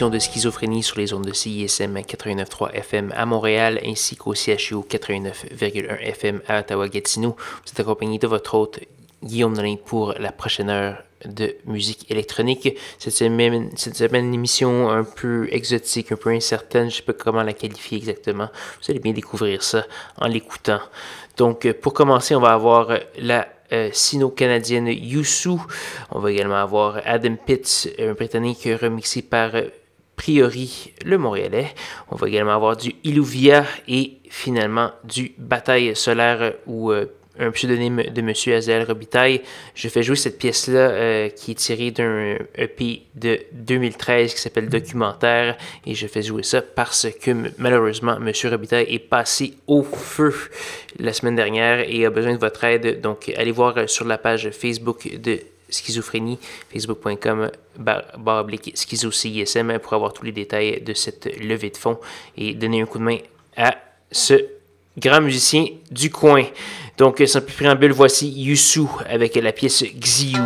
De schizophrénie sur les ondes de CISM 89.3 FM à Montréal ainsi qu'au CHU 89.1 FM à Ottawa-Gatineau. Vous êtes accompagné de votre hôte Guillaume Nolin pour la prochaine heure de musique électronique. Cette semaine, cette semaine, une émission un peu exotique, un peu incertaine, je ne sais pas comment la qualifier exactement. Vous allez bien découvrir ça en l'écoutant. Donc, pour commencer, on va avoir la euh, sino-canadienne Yusu. On va également avoir Adam Pitts, un Britannique remixé par Priori, le Montréalais. On va également avoir du Illuvia et finalement du Bataille solaire ou euh, un pseudonyme de Monsieur Azel Robitaille. Je fais jouer cette pièce-là euh, qui est tirée d'un EP de 2013 qui s'appelle Documentaire et je fais jouer ça parce que malheureusement Monsieur Robitaille est passé au feu la semaine dernière et a besoin de votre aide. Donc allez voir sur la page Facebook de schizophrénie, facebook.com schizo-CISM pour avoir tous les détails de cette levée de fonds et donner un coup de main à ce grand musicien du coin. Donc, sans plus préambule, voici Yusu avec la pièce Xiu.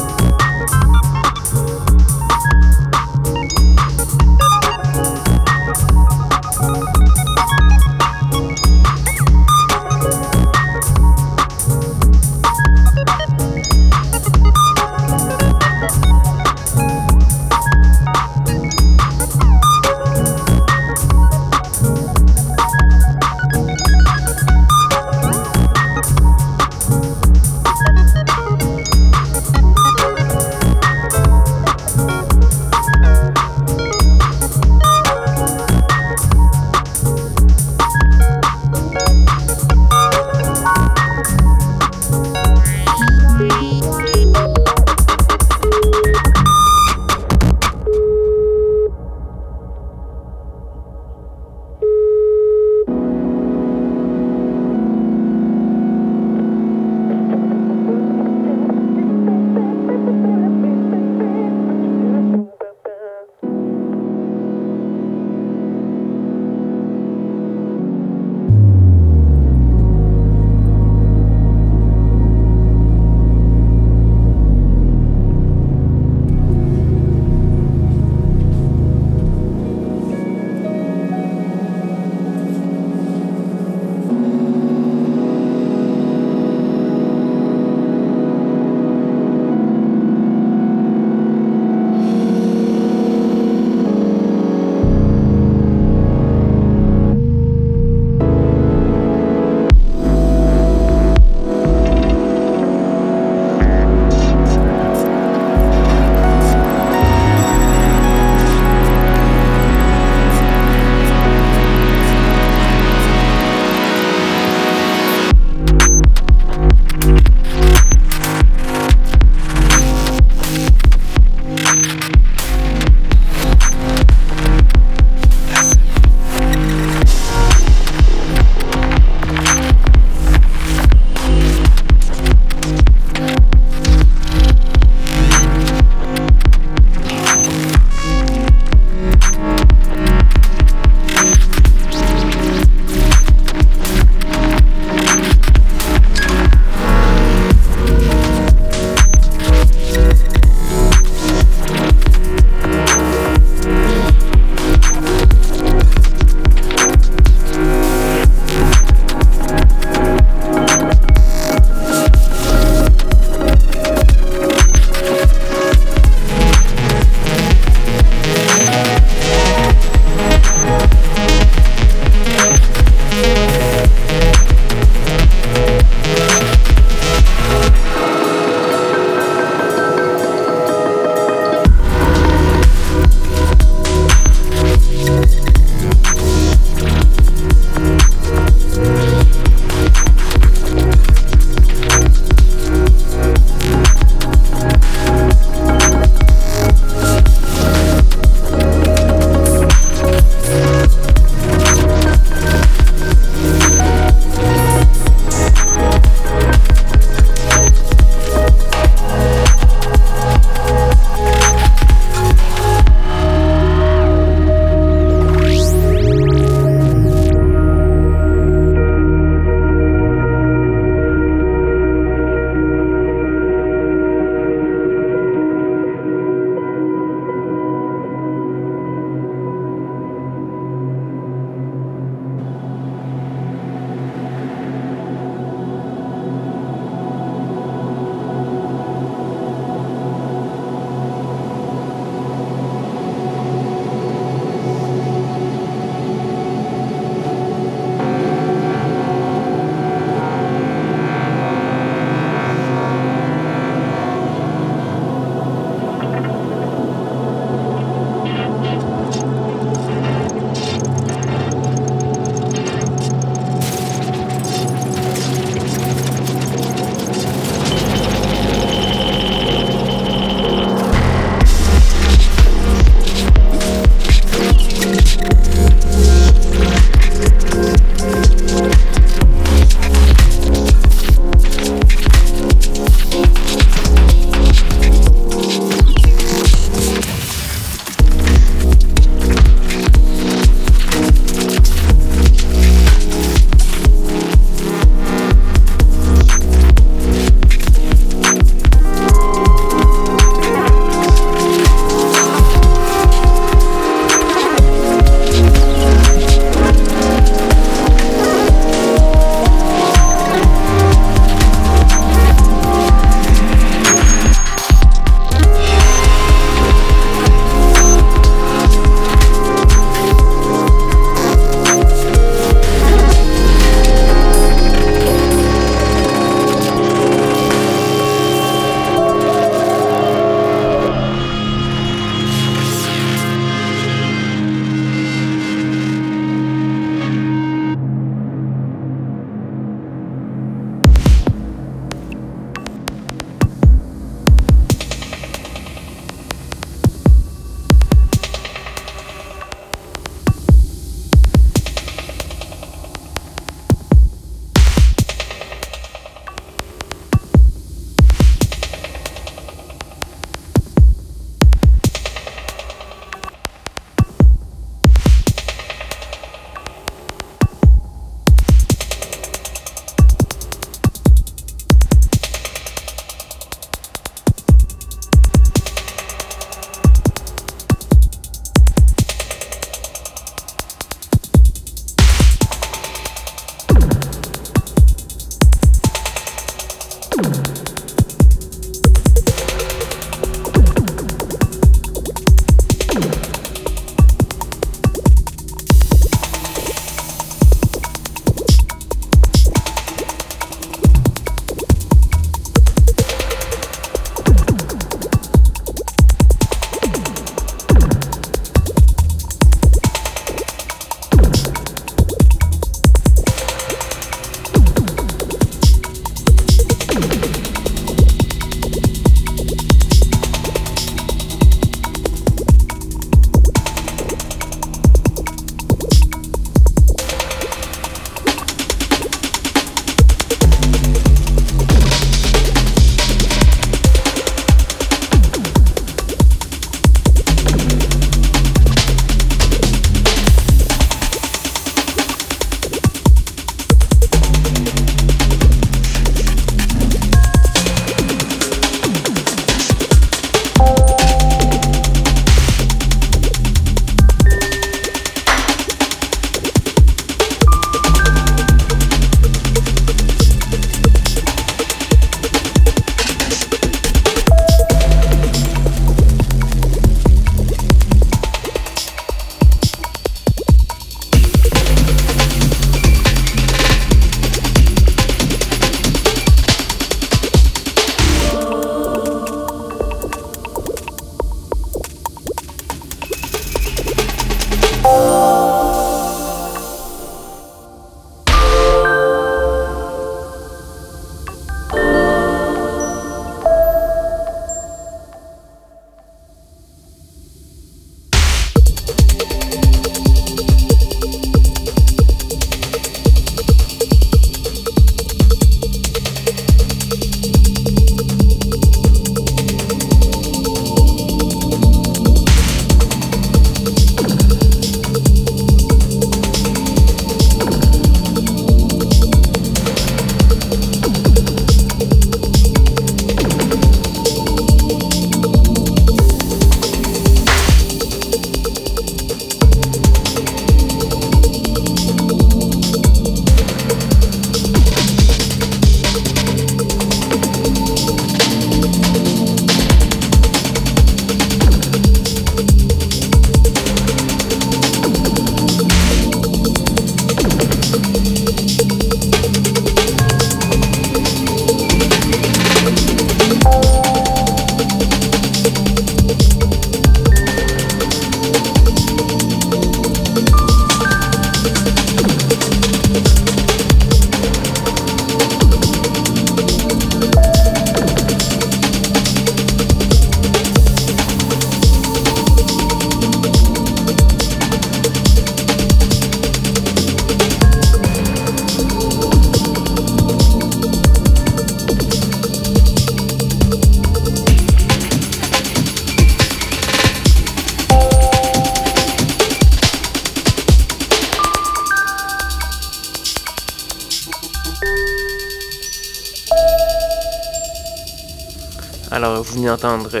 Vous venez d'entendre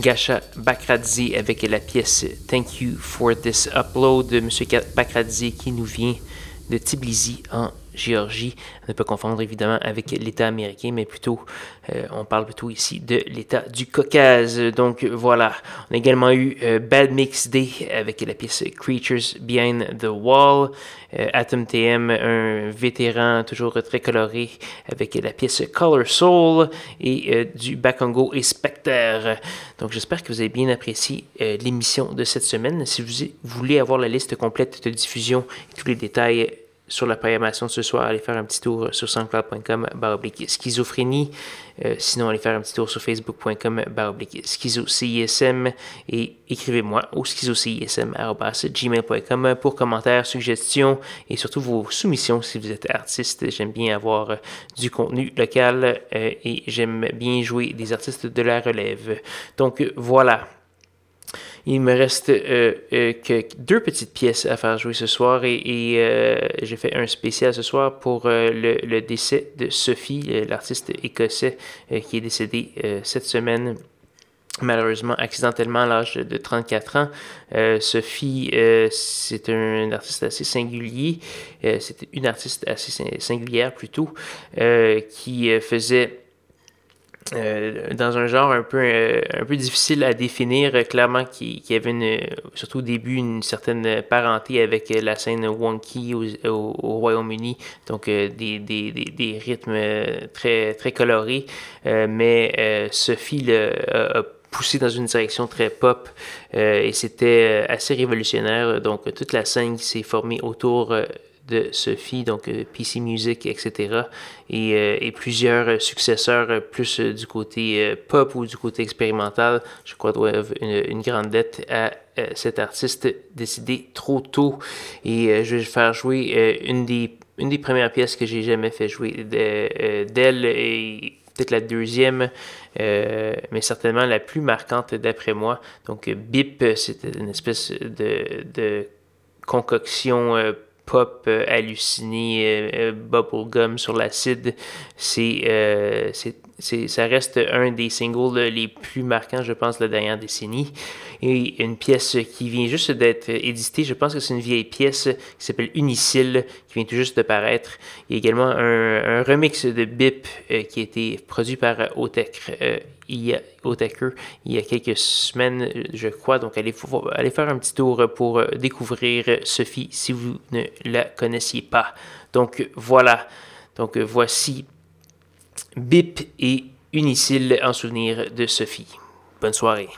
Gasha Bakradze avec la pièce Thank You for This Upload de M. Bakradze qui nous vient de Tbilisi en Géorgie. On ne peut confondre évidemment avec l'État américain, mais plutôt, euh, on parle plutôt ici de l'État du Caucase. Donc voilà, on a également eu euh, Bad Mix Day avec la pièce Creatures Behind the Wall. Euh, Atom TM, un vétéran toujours très coloré avec la pièce Color Soul et du Bakongo et Spectre. Donc j'espère que vous avez bien apprécié l'émission de cette semaine. Si vous voulez avoir la liste complète de diffusion et tous les détails, sur la programmation ce soir, allez faire un petit tour sur soundcloud.com baroblique schizophrénie. Euh, sinon, allez faire un petit tour sur facebook.com baroblique schizocism et écrivez-moi au schizocism.gmail.com pour commentaires, suggestions et surtout vos soumissions si vous êtes artiste. J'aime bien avoir euh, du contenu local euh, et j'aime bien jouer des artistes de la relève. Donc voilà. Il me reste euh, euh, que deux petites pièces à faire jouer ce soir et, euh, j'ai fait un spécial ce soir pour le, décès de Sophie, l'artiste écossais qui est décédé cette semaine malheureusement accidentellement à l'âge de 34 ans. Sophie, c'est un artiste assez singulier, c'était une artiste assez singulière plutôt, qui faisait euh, dans un genre un peu, euh, un peu difficile à définir, euh, clairement qui, qui, avait une, surtout au début une certaine parenté avec la scène wonky au, au, Royaume-Uni, donc des, des, des, des, rythmes très, très colorés, mais Sophie a, a poussé dans une direction très pop et c'était assez révolutionnaire. Donc toute la scène qui s'est formée autour de Sophie, donc euh, PC Music, etc. Euh, et, plusieurs successeurs euh, plus du côté pop ou du côté expérimental, je crois, doivent une, une grande dette à cet artiste décidé trop tôt. Et je vais faire jouer une, des, une des premières pièces que j'ai jamais fait jouer d'elle et peut-être la deuxième, mais certainement la plus marquante d'après moi. Donc Bip, c'était une espèce de, de concoction pop euh, halluciné, euh, euh, bubblegum sur l'acide. C'est, c'est, ça reste un des singles les plus marquants, je pense, de la dernière décennie. Et une pièce qui vient juste d'être éditée, je pense que c'est une vieille pièce qui s'appelle Unicile, qui vient tout juste de paraître. Il y a également un, remix de Bip qui a été produit par Otech il y a, au il y a quelques semaines, je crois. Donc, allez, allez faire un petit tour pour découvrir Sophie si vous ne la connaissiez pas. Donc, voilà. Donc, voici Bip et Unicile en souvenir de Sophie. Bonne soirée.